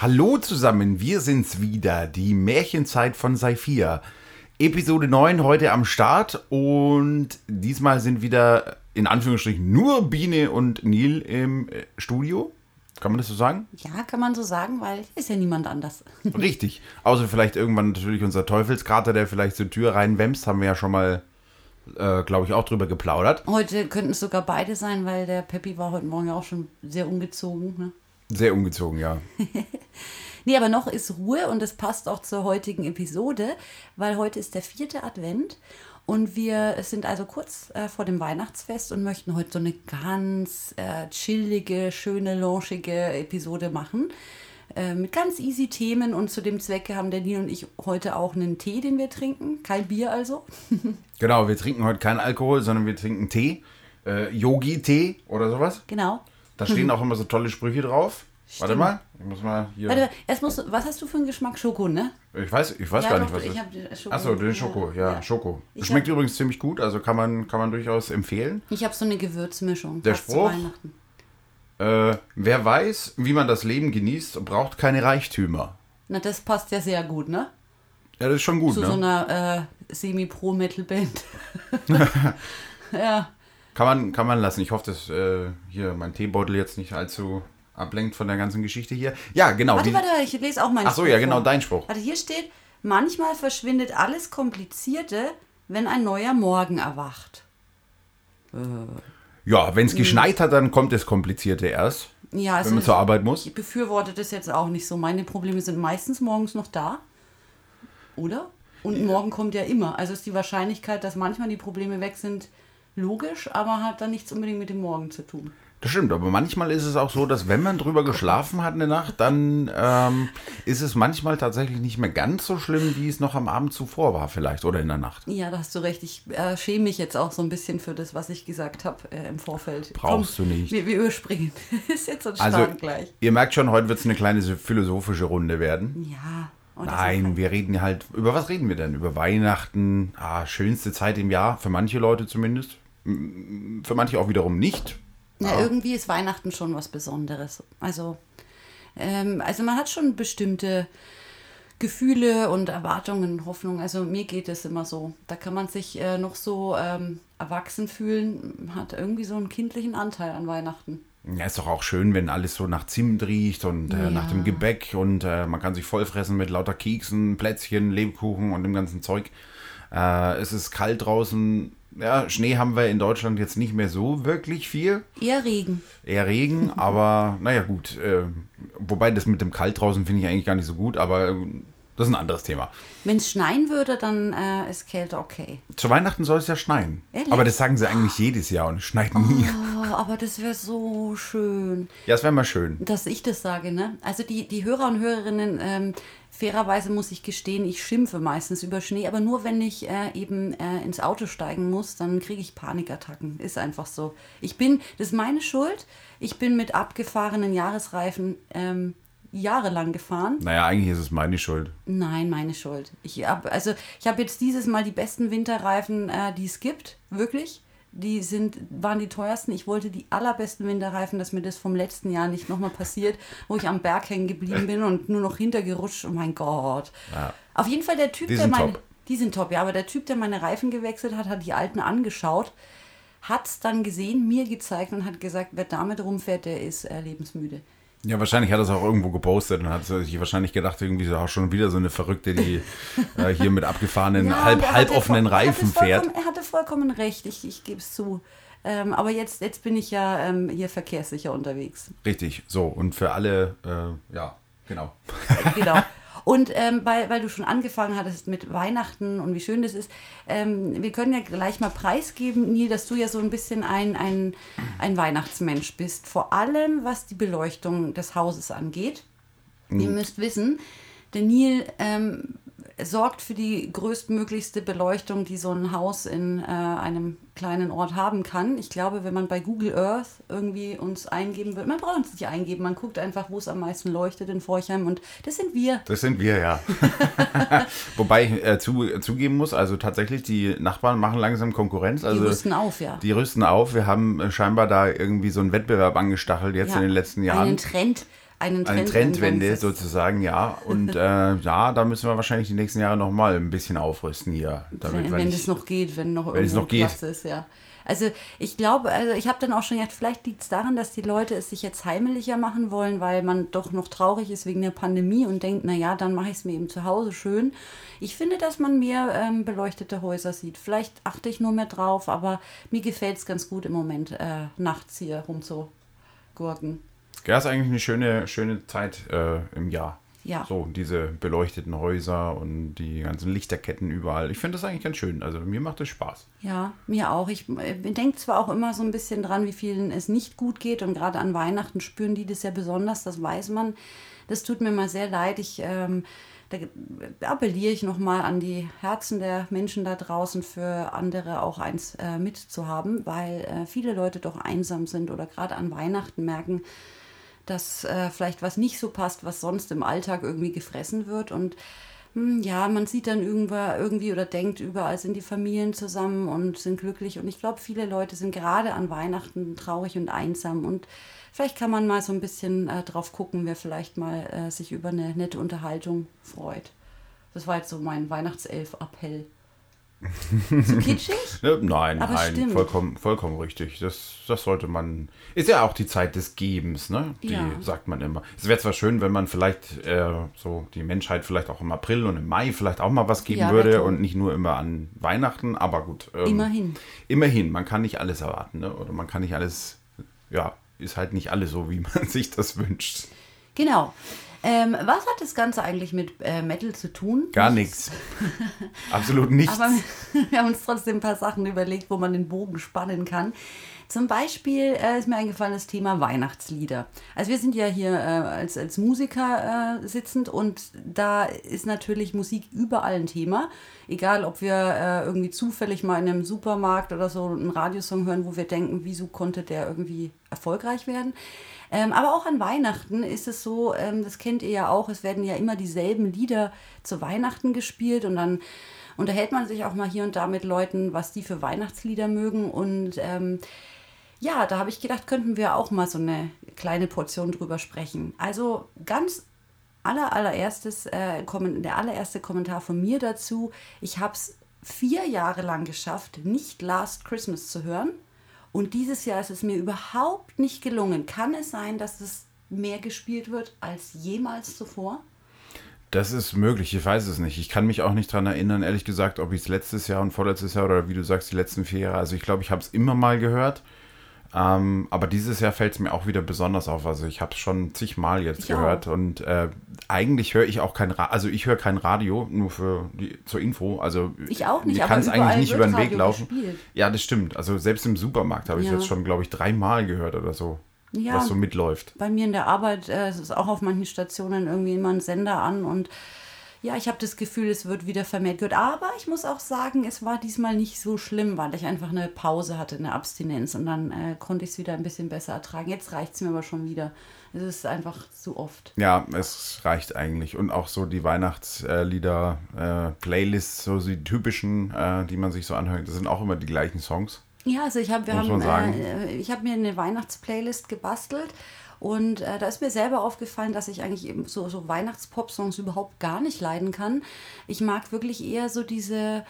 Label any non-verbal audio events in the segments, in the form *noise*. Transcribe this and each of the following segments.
Hallo zusammen, wir sind's wieder, die Märchenzeit von Saifia. Episode 9 heute am Start und diesmal sind wieder in Anführungsstrichen nur Biene und Neil im äh, Studio. Kann man das so sagen? Ja, kann man so sagen, weil ist ja niemand anders. *laughs* Richtig. Außer vielleicht irgendwann natürlich unser Teufelskrater, der vielleicht zur Tür reinwämst, haben wir ja schon mal, äh, glaube ich, auch drüber geplaudert. Heute könnten es sogar beide sein, weil der Peppi war heute Morgen ja auch schon sehr ungezogen. Ne? Sehr ungezogen, ja. *laughs* Nee, aber noch ist Ruhe und das passt auch zur heutigen Episode, weil heute ist der vierte Advent und wir sind also kurz äh, vor dem Weihnachtsfest und möchten heute so eine ganz äh, chillige, schöne, launchige Episode machen. Äh, mit ganz easy Themen und zu dem Zwecke haben der Nino und ich heute auch einen Tee, den wir trinken. Kein Bier also. *laughs* Genau, wir trinken heute keinen Alkohol, sondern wir trinken Tee. Äh, Yogi-Tee oder sowas. Genau. Da stehen *laughs* auch immer so tolle Sprüche drauf. Warte Stimmt. mal, ich muss mal hier. Warte, erst musst du, was hast du für einen Geschmack? Schoko, ne? Ich weiß, ich weiß Ja, gar doch, nicht, was ich hab ist. Schoko. Achso, den Ja, Schoko, ja, ja. Schoko. Ich Schmeckt hab- übrigens ziemlich gut, also kann man, kann man durchaus empfehlen. Ich habe so eine Gewürzmischung. Der Spruch? Weihnachten. Äh, wer weiß, wie man das Leben genießt, braucht keine Reichtümer. Na, das passt ja sehr gut, ne? Ja, das ist schon gut, Zu ne? so einer äh, Semi-Pro-Metal-Band. *laughs* *laughs* ja. Kann man, kann man lassen. Ich hoffe, dass äh, hier mein Teebeutel jetzt nicht allzu ablenkt von der ganzen Geschichte hier. Ja, genau. Warte, warte, warte, ich lese auch meinen Ach so, Spruch ja, genau, vor. dein Spruch. Warte, hier steht, manchmal verschwindet alles Komplizierte, wenn ein neuer Morgen erwacht. Ja, wenn es geschneit hat, dann kommt das Komplizierte erst, Ja, also wenn man zur Arbeit muss. ich befürworte das jetzt auch nicht so. Meine Probleme sind meistens morgens noch da. Oder? Und morgen kommt ja immer. Also ist die Wahrscheinlichkeit, dass manchmal die Probleme weg sind, logisch, aber hat dann nichts unbedingt mit dem Morgen zu tun. Das stimmt, aber manchmal ist es auch so, dass wenn man drüber geschlafen hat eine Nacht, dann ähm, ist es manchmal tatsächlich nicht mehr ganz so schlimm, wie es noch am Abend zuvor war vielleicht oder in der Nacht. Ja, da hast du recht. Ich äh, schäme mich jetzt auch so ein bisschen für das, was ich gesagt habe äh, im Vorfeld. Brauchst du nicht. Wir, wir überspringen. *laughs* ist jetzt so ein Also, gleich. ihr merkt schon, heute wird es eine kleine so philosophische Runde werden. Ja. Nein, wir reden halt, über was reden wir denn? Über Weihnachten, ah, schönste Zeit im Jahr, für manche Leute zumindest. Für manche auch wiederum nicht. Ja, irgendwie ist Weihnachten schon was Besonderes. Also, ähm, also man hat schon bestimmte Gefühle und Erwartungen, Hoffnungen. Also mir geht es immer so. Da kann man sich äh, noch so ähm, erwachsen fühlen, hat irgendwie so einen kindlichen Anteil an Weihnachten. Ja, ist doch auch schön, wenn alles so nach Zimt riecht und äh, Ja. nach dem Gebäck und äh, man kann sich vollfressen mit lauter Keksen, Plätzchen, Lebkuchen und dem ganzen Zeug. Äh, es ist kalt draußen. Ja, Schnee haben wir in Deutschland jetzt nicht mehr so wirklich viel. Eher Regen. Eher Regen, *laughs* aber naja, gut. Äh, wobei das mit dem Kalt draußen finde ich eigentlich gar nicht so gut, aber äh, das ist ein anderes Thema. Wenn es schneien würde, dann äh, ist Kälte okay. Zu Weihnachten soll es ja schneien. Ehrlich? Aber das sagen sie eigentlich jedes Jahr und es schneit nie. Oh, aber das wäre so schön. Ja, es wäre mal schön. dass ich das sage, ne? Also die, die Hörer und Hörerinnen, ähm, fairerweise muss ich gestehen, ich schimpfe meistens über Schnee, aber nur wenn ich äh, eben äh, ins Auto steigen muss, dann kriege ich Panikattacken. Ist einfach so. Ich bin, das ist meine Schuld. Ich bin mit abgefahrenen Jahresreifen ähm, jahrelang gefahren. Naja, eigentlich ist es meine Schuld. Nein, meine Schuld. Ich habe also ich habe jetzt dieses Mal die besten Winterreifen, äh, die es gibt, wirklich. Die sind, waren die teuersten. Ich wollte die allerbesten Winterreifen, dass mir das vom letzten Jahr nicht nochmal passiert, wo ich am Berg hängen geblieben bin und nur noch hintergerutscht. Oh mein Gott. Ja. Auf jeden Fall der Typ, Die der meine. top. Die sind top, ja, aber der Typ, der meine Reifen gewechselt hat, hat die alten angeschaut, hat es dann gesehen, mir gezeigt und hat gesagt, wer damit rumfährt, der ist äh, lebensmüde. Ja, wahrscheinlich hat er es auch irgendwo gepostet und hat sich wahrscheinlich gedacht, irgendwie so, auch schon wieder so eine Verrückte, die *laughs* äh, hier mit abgefahrenen, Ja, halb, halboffenen Reifen fährt. Er hatte vollkommen recht, ich, ich gebe es zu. Ähm, aber jetzt, jetzt bin ich ja ähm, hier verkehrssicher unterwegs. Richtig, so. Und für alle, äh, ja, genau. genau. *laughs* Und ähm, weil, weil du schon angefangen hattest mit Weihnachten und wie schön das ist, ähm, wir können ja gleich mal preisgeben, Neil, dass du ja so ein bisschen ein, ein, ein Weihnachtsmensch bist. Vor allem, was die Beleuchtung des Hauses angeht. Ihr müsst wissen, der Neil ähm, sorgt für die größtmöglichste Beleuchtung, die so ein Haus in äh, einem kleinen Ort haben kann. Ich glaube, wenn man bei Google Earth irgendwie uns eingeben will, man braucht es nicht eingeben, man guckt einfach, wo es am meisten leuchtet in Forchheim und das sind wir. Das sind wir, ja. *laughs* Wobei ich äh, zu, zugeben muss, also tatsächlich, die Nachbarn machen langsam Konkurrenz. Also die rüsten auf, ja. Die rüsten auf. Wir haben äh, scheinbar da irgendwie so einen Wettbewerb angestachelt jetzt ja, in den letzten Jahren. Einen Trend einen Trend eine Trendwende sozusagen, ja. Und *laughs* äh, ja, da müssen wir wahrscheinlich die nächsten Jahre noch mal ein bisschen aufrüsten hier. Damit, wenn, wenn es noch geht, wenn noch wenn es noch geht. Ist, ja. Also ich glaube, also ich habe dann auch schon gedacht, vielleicht liegt es daran, dass die Leute es sich jetzt heimeliger machen wollen, weil man doch noch traurig ist wegen der Pandemie und denkt, naja, dann mache ich es mir eben zu Hause schön. Ich finde, dass man mehr ähm, beleuchtete Häuser sieht. Vielleicht achte ich nur mehr drauf, aber mir gefällt es ganz gut im Moment, äh, nachts hier rumzugurken. Ja, ist eigentlich eine schöne, schöne Zeit äh, im Jahr. Ja. So, diese beleuchteten Häuser und die ganzen Lichterketten überall. Ich finde das eigentlich ganz schön. Also mir macht das Spaß. Ja, mir auch. Ich äh, denke zwar auch immer so ein bisschen dran, wie vielen es nicht gut geht. Und gerade an Weihnachten spüren die das ja besonders, das weiß man. Das tut mir mal sehr leid. Ich ähm, da appelliere ich nochmal an die Herzen der Menschen da draußen, für andere auch eins äh, mitzuhaben, weil äh, viele Leute doch einsam sind oder gerade an Weihnachten merken, dass äh, vielleicht was nicht so passt, was sonst im Alltag irgendwie gefressen wird. Und hm, ja, man sieht dann irgendwann irgendwie oder denkt, überall sind die Familien zusammen und sind glücklich. Und ich glaube, viele Leute sind gerade an Weihnachten traurig und einsam. Und vielleicht kann man mal so ein bisschen äh, drauf gucken, wer vielleicht mal äh, sich über eine nette Unterhaltung freut. Das war jetzt so mein Weihnachtself-Appell. Zu kitschig? *laughs* nein, Aber nein, vollkommen, vollkommen richtig. Das, das sollte man. Ist ja auch die Zeit des Gebens, ne? Die ja. sagt man immer. Es wäre zwar schön, wenn man vielleicht äh, so die Menschheit vielleicht auch im April und im Mai vielleicht auch mal was geben ja, würde und nicht nur immer an Weihnachten, aber gut. Ähm, immerhin. Immerhin, man kann nicht alles erwarten, ne? Oder man kann nicht alles, ja, ist halt nicht alles so, wie *laughs* man sich das wünscht. Genau. Ähm, was hat das Ganze eigentlich mit äh, Metal zu tun? Gar nichts. *laughs* Absolut nichts. Aber *laughs* wir haben uns trotzdem ein paar Sachen überlegt, wo man den Bogen spannen kann. Zum Beispiel äh, ist mir eingefallen das Thema Weihnachtslieder. Also wir sind ja hier äh, als, als Musiker äh, sitzend und da ist natürlich Musik überall ein Thema. Egal, ob wir äh, irgendwie zufällig mal in einem Supermarkt oder so einen Radiosong hören, wo wir denken, wieso konnte der irgendwie erfolgreich werden. Ähm, aber auch an Weihnachten ist es so, ähm, das kennt ihr ja auch, es werden ja immer dieselben Lieder zu Weihnachten gespielt und dann unterhält man sich auch mal hier und da mit Leuten, was die für Weihnachtslieder mögen. Und ähm, ja, da habe ich gedacht, könnten wir auch mal so eine kleine Portion drüber sprechen. Also ganz aller, allererstes, äh, der allererste Kommentar von mir dazu. Ich habe es vier Jahre lang geschafft, nicht Last Christmas zu hören. Und dieses Jahr ist es mir überhaupt nicht gelungen. Kann es sein, dass es mehr gespielt wird als jemals zuvor? Das ist möglich, ich weiß es nicht. Ich kann mich auch nicht daran erinnern, ehrlich gesagt, ob ich es letztes Jahr und vorletztes Jahr oder wie du sagst, die letzten vier Jahre. Also ich glaube, ich habe es immer mal gehört. Ähm, aber dieses Jahr fällt es mir auch wieder besonders auf. Also ich habe es schon zigmal jetzt ich gehört auch. und äh, eigentlich höre ich auch kein Radio, also ich höre kein Radio, nur für die, zur Info. Also ich auch nicht. Mir kann es eigentlich nicht über den Weg laufen. Gespielt. Ja, das stimmt. Also selbst im Supermarkt habe ich ja. jetzt schon, glaube ich, dreimal gehört oder so. Ja, was so mitläuft. Bei mir in der Arbeit äh, ist auch auf manchen Stationen irgendwie immer ein Sender an und ja, ich habe das Gefühl, es wird wieder vermehrt gehört. Aber ich muss auch sagen, es war diesmal nicht so schlimm, weil ich einfach eine Pause hatte, eine Abstinenz. Und dann äh, konnte ich es wieder ein bisschen besser ertragen. Jetzt reicht es mir aber schon wieder. Es ist einfach zu oft. Ja, es reicht eigentlich. Und auch so die Weihnachtslieder, äh, so die typischen, äh, die man sich so anhört, das sind auch immer die gleichen Songs. Ja, also ich habe äh, ich habe mir eine Weihnachtsplaylist gebastelt und äh, da ist mir selber aufgefallen, dass ich eigentlich eben so, so Weihnachtspop-Songs überhaupt gar nicht leiden kann. Ich mag wirklich eher so diese,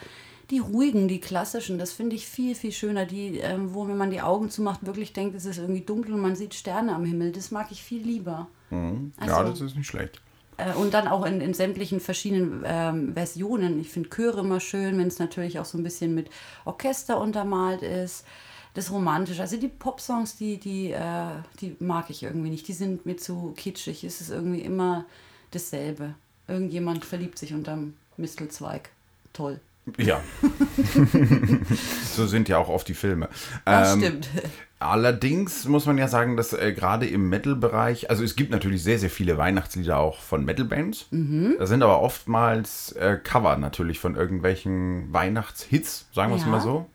die ruhigen, die klassischen. Das finde ich viel, viel schöner. Die, äh, wo, wenn man die Augen zumacht, wirklich denkt, es ist irgendwie dunkel und man sieht Sterne am Himmel. Das mag ich viel lieber. Mhm. Also, ja, das ist nicht schlecht. Äh, und dann auch in, in sämtlichen verschiedenen ähm, Versionen. Ich finde Chöre immer schön, wenn es natürlich auch so ein bisschen mit Orchester untermalt ist das Romantische. Also die Popsongs, die, die, äh, die mag ich irgendwie nicht. Die sind mir zu kitschig. Es ist irgendwie immer dasselbe. Irgendjemand verliebt sich unterm Mistelzweig. Toll. Ja. *laughs* so sind ja auch oft die Filme. Das Ähm, stimmt. Allerdings muss man ja sagen, dass äh, gerade im Metal-Bereich, also es gibt natürlich sehr, sehr viele Weihnachtslieder auch von Metal-Bands. Mhm. Da sind aber oftmals äh, Cover natürlich von irgendwelchen Weihnachtshits, sagen wir es Ja. mal so.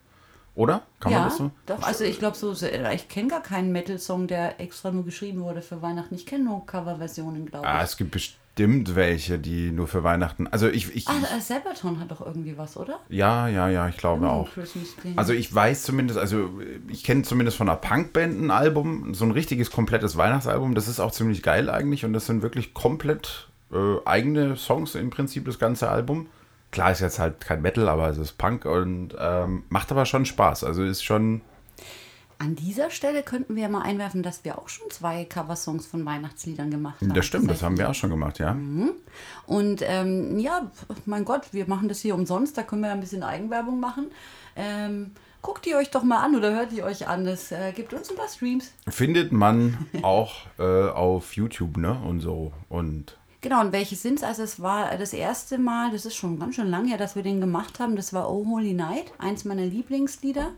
Oder? Kann man ja, das so? doch, also ich glaube so, ich kenne gar keinen Metal-Song, der extra nur geschrieben wurde für Weihnachten. Ich kenne nur Coverversionen, glaube ich. Ah, es gibt bestimmt welche, die nur für Weihnachten. Also ich, ich Ah, äh, Sabaton hat doch irgendwie was, oder? ja, ja, ja, ich glaube auch. Also ich weiß zumindest, also ich kenne zumindest von einer Punkband ein Album, so ein richtiges komplettes Weihnachtsalbum. Das ist auch ziemlich geil eigentlich und das sind wirklich komplett äh, eigene Songs im Prinzip das ganze Album. Klar ist jetzt halt kein Metal, aber es ist Punk und ähm, macht aber schon Spaß. Also ist schon An dieser Stelle könnten wir mal einwerfen, dass wir auch schon zwei Coversongs von Weihnachtsliedern gemacht haben. das stimmt, das haben wir auch schon gemacht, ja. Und ähm, ja, mein Gott, wir machen das hier umsonst, da können wir ja ein bisschen Eigenwerbung machen. Ähm, guckt ihr euch doch mal an oder hört ihr euch an, das äh, gibt uns ein paar Streams. Findet man *laughs* auch äh, auf YouTube, ne? Und so. Und Genau, und welche sind es? Also es war das erste Mal, das ist schon ganz schön lange her, dass wir den gemacht haben. Das war Oh Holy Night, eins meiner Lieblingslieder.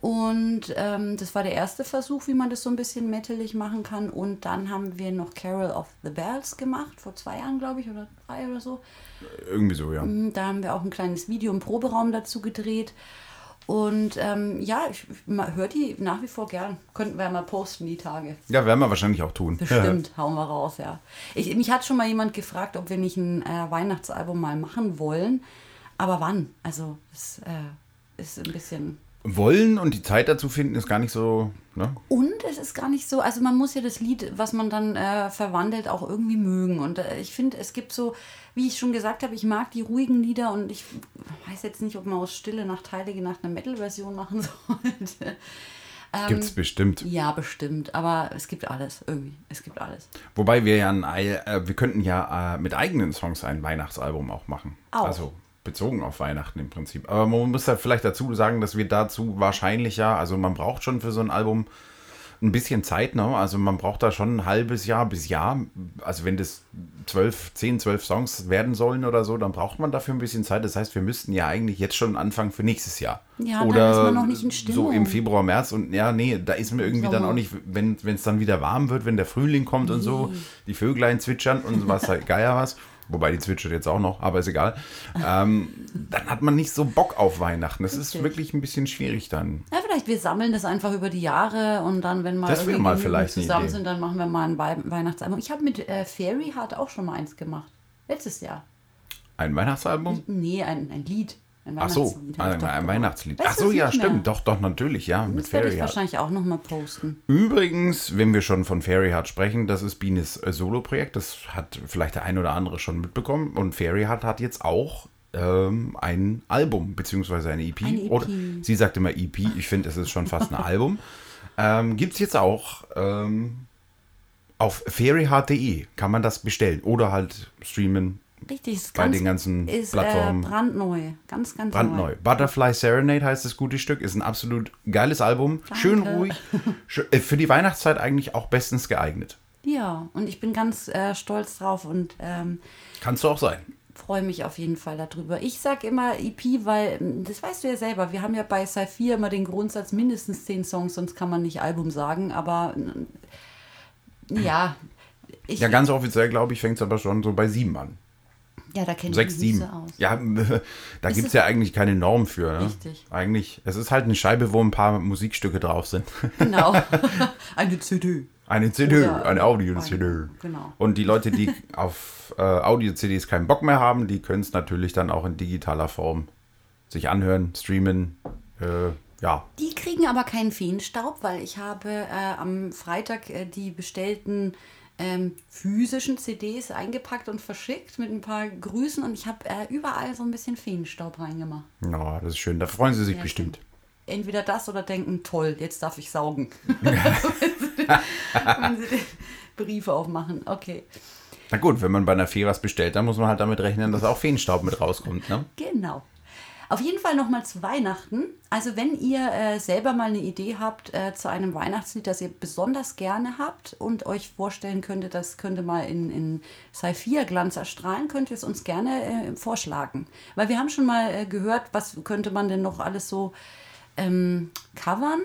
Und ähm, das war der erste Versuch, wie man das so ein bisschen metalig machen kann. Und dann haben wir noch Carol of the Bells gemacht, vor zwei Jahren, glaube ich, oder drei oder so. irgendwie so, ja. Mhm, Da haben wir auch ein kleines Video im Proberaum dazu gedreht. Und ähm, ja, ich höre die nach wie vor gern. Könnten wir ja mal posten die Tage. Ja, werden wir wahrscheinlich auch tun. Bestimmt, *laughs* hauen wir raus, ja. Ich, mich hat schon mal jemand gefragt, ob wir nicht ein äh, Weihnachtsalbum mal machen wollen. Aber wann? Also, es äh, ist ein bisschen. Wollen und die Zeit dazu finden ist gar nicht so, ne? Und es ist gar nicht so, also man muss ja das Lied, was man dann äh, verwandelt, auch irgendwie mögen. Und äh, ich finde, es gibt so, wie ich schon gesagt habe, ich mag die ruhigen Lieder und ich weiß jetzt nicht, ob man aus Stille Nacht, Heilige Nacht eine Metal-Version machen *laughs* sollte. Ähm, Gibt's bestimmt. Ja, bestimmt. Aber es gibt alles irgendwie. Es gibt alles. Wobei wir ja ein, Ei- äh, wir könnten ja äh, mit eigenen Songs ein Weihnachtsalbum auch machen. Auch. Also bezogen auf Weihnachten im Prinzip. Aber man muss da vielleicht dazu sagen, dass wir dazu wahrscheinlich ja, also man braucht schon für so ein Album ein bisschen Zeit, ne? Also man braucht da schon ein halbes Jahr bis Jahr. Also wenn das zwölf, zehn, zwölf Songs werden sollen oder so, dann braucht man dafür ein bisschen Zeit. Das heißt, wir müssten ja eigentlich jetzt schon anfangen für nächstes Jahr. Ja, dann oder ist man noch nicht in So Stimmung. im Februar, März und ja, nee, da ist mir irgendwie dann Sommer. auch nicht, wenn es dann wieder warm wird, wenn der Frühling kommt und so, die Vöglein zwitschern und was halt *laughs* Geier was. Wobei die zwitschert jetzt auch noch, aber ist egal. Ähm, dann hat man nicht so Bock auf Weihnachten. Das ist Richtig. wirklich ein bisschen schwierig dann. Ja, vielleicht wir sammeln das einfach über die Jahre und dann, wenn mal Das irgendwie mal vielleicht zusammen sind, dann machen wir mal ein Wei Weihnachtsalbum. Ich habe mit äh, Fairy Heart auch schon mal eins gemacht. Letztes Jahr. Ein Weihnachtsalbum? Nee, ein, ein Lied. Ein Ach so, ein, ein. Weihnachtslied. Weißt Ach so, ja, nicht mehr? stimmt. Doch, doch, natürlich, ja. Mit Das werde Fairy ich wahrscheinlich auch noch mal posten. Übrigens, wenn wir schon von Fairy Heart sprechen, das ist Bienes äh, Solo-Projekt. Das hat vielleicht der ein oder andere schon mitbekommen. Und Fairy Heart hat jetzt auch ähm, ein Album, beziehungsweise eine EP. Eine EP. Oder, sie sagt immer EP, ich finde, es ist schon fast ein *laughs* Album. Ähm, Gibt es jetzt auch ähm, auf fairyheart.de kann man das bestellen oder halt streamen. Richtig, ist Bei ganz, den ganzen ist, Plattformen. Äh, brandneu. Ganz, ganz Brandneu. neu. Butterfly Serenade heißt das gute Stück. Ist ein absolut geiles Album. Schön ruhig. *laughs* Äh, für die Weihnachtszeit eigentlich auch bestens geeignet. Ja, und ich bin ganz äh, stolz drauf und ähm, Kannst du auch sein. freue mich auf jeden Fall darüber. Ich sage immer EP, weil, ähm, das weißt du ja selber, wir haben ja bei Saphir immer den Grundsatz mindestens zehn Songs, sonst kann man nicht Album sagen, aber äh, ja. Ich, Ja, ganz offiziell, glaube ich, fängt es aber schon so bei sieben an. Ja, da kenne ich Sechs, sieben. aus. Ja, *laughs* da gibt es ja eigentlich keine Norm für. Ne? Richtig. Eigentlich, es ist halt eine Scheibe, wo ein paar Musikstücke drauf sind. *laughs* Genau. *laughs* Eine CD. Eine CD, Oder eine Audio-CD. genau. Und die Leute, die auf äh, Audio-CDs keinen Bock mehr haben, die können es natürlich dann auch in digitaler Form sich anhören, streamen. Äh, ja, Die kriegen aber keinen Feenstaub, weil ich habe äh, am Freitag äh, die bestellten ähm, physischen CDs eingepackt und verschickt mit ein paar Grüßen und ich habe äh, überall so ein bisschen Feenstaub reingemacht. ja, das ist schön. Da freuen sie sich Ja, bestimmt. Entweder das oder denken, toll, jetzt darf ich saugen. *laughs* *laughs* wenn, sie, wenn sie den Brief aufmachen. Okay, Na gut, wenn man bei einer Fee was bestellt, dann muss man halt damit rechnen, dass auch Feenstaub mit rauskommt. Ne? genau. Auf jeden Fall nochmal zu Weihnachten. Also wenn ihr äh, selber mal eine Idee habt äh, zu einem Weihnachtslied, das ihr besonders gerne habt und euch vorstellen könntet, das könnte mal in, in Saphir-Glanz erstrahlen, könnt ihr es uns gerne äh, vorschlagen. Weil wir haben schon mal äh, gehört, was könnte man denn noch alles so ähm, covern.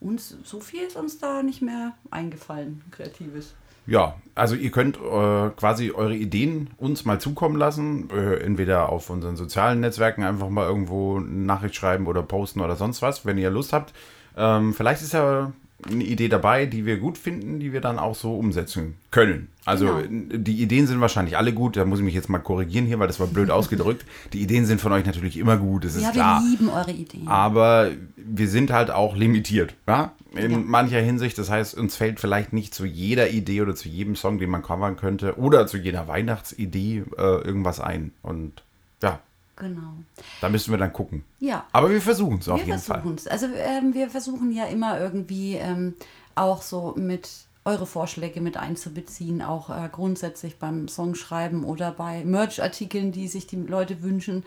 Und so viel ist uns da nicht mehr eingefallen, Kreatives. Ja, also ihr könnt äh, quasi eure Ideen uns mal zukommen lassen. Äh, entweder auf unseren sozialen Netzwerken einfach mal irgendwo eine Nachricht schreiben oder posten oder sonst was, wenn ihr Lust habt. Ähm, vielleicht ist ja eine Idee dabei, die wir gut finden, die wir dann auch so umsetzen können. Also Genau. die Ideen sind wahrscheinlich alle gut. Da muss ich mich jetzt mal korrigieren hier, weil das war blöd *laughs* ausgedrückt. Die Ideen sind von euch natürlich immer gut, das ist Ja, klar. wir lieben eure Ideen. Aber wir sind halt auch limitiert, ja? In Ja. mancher Hinsicht. Das heißt, uns fällt vielleicht nicht zu jeder Idee oder zu jedem Song, den man covern könnte, oder zu jeder Weihnachtsidee äh, irgendwas ein. Und Genau. da müssen wir dann gucken. Ja. Aber wir versuchen es auf wir jeden Fall. versuchen es. Also ähm, wir versuchen ja immer irgendwie ähm, auch so mit eure Vorschläge mit einzubeziehen, auch äh, grundsätzlich beim Songschreiben oder bei Merch-Artikeln, die sich die Leute wünschen.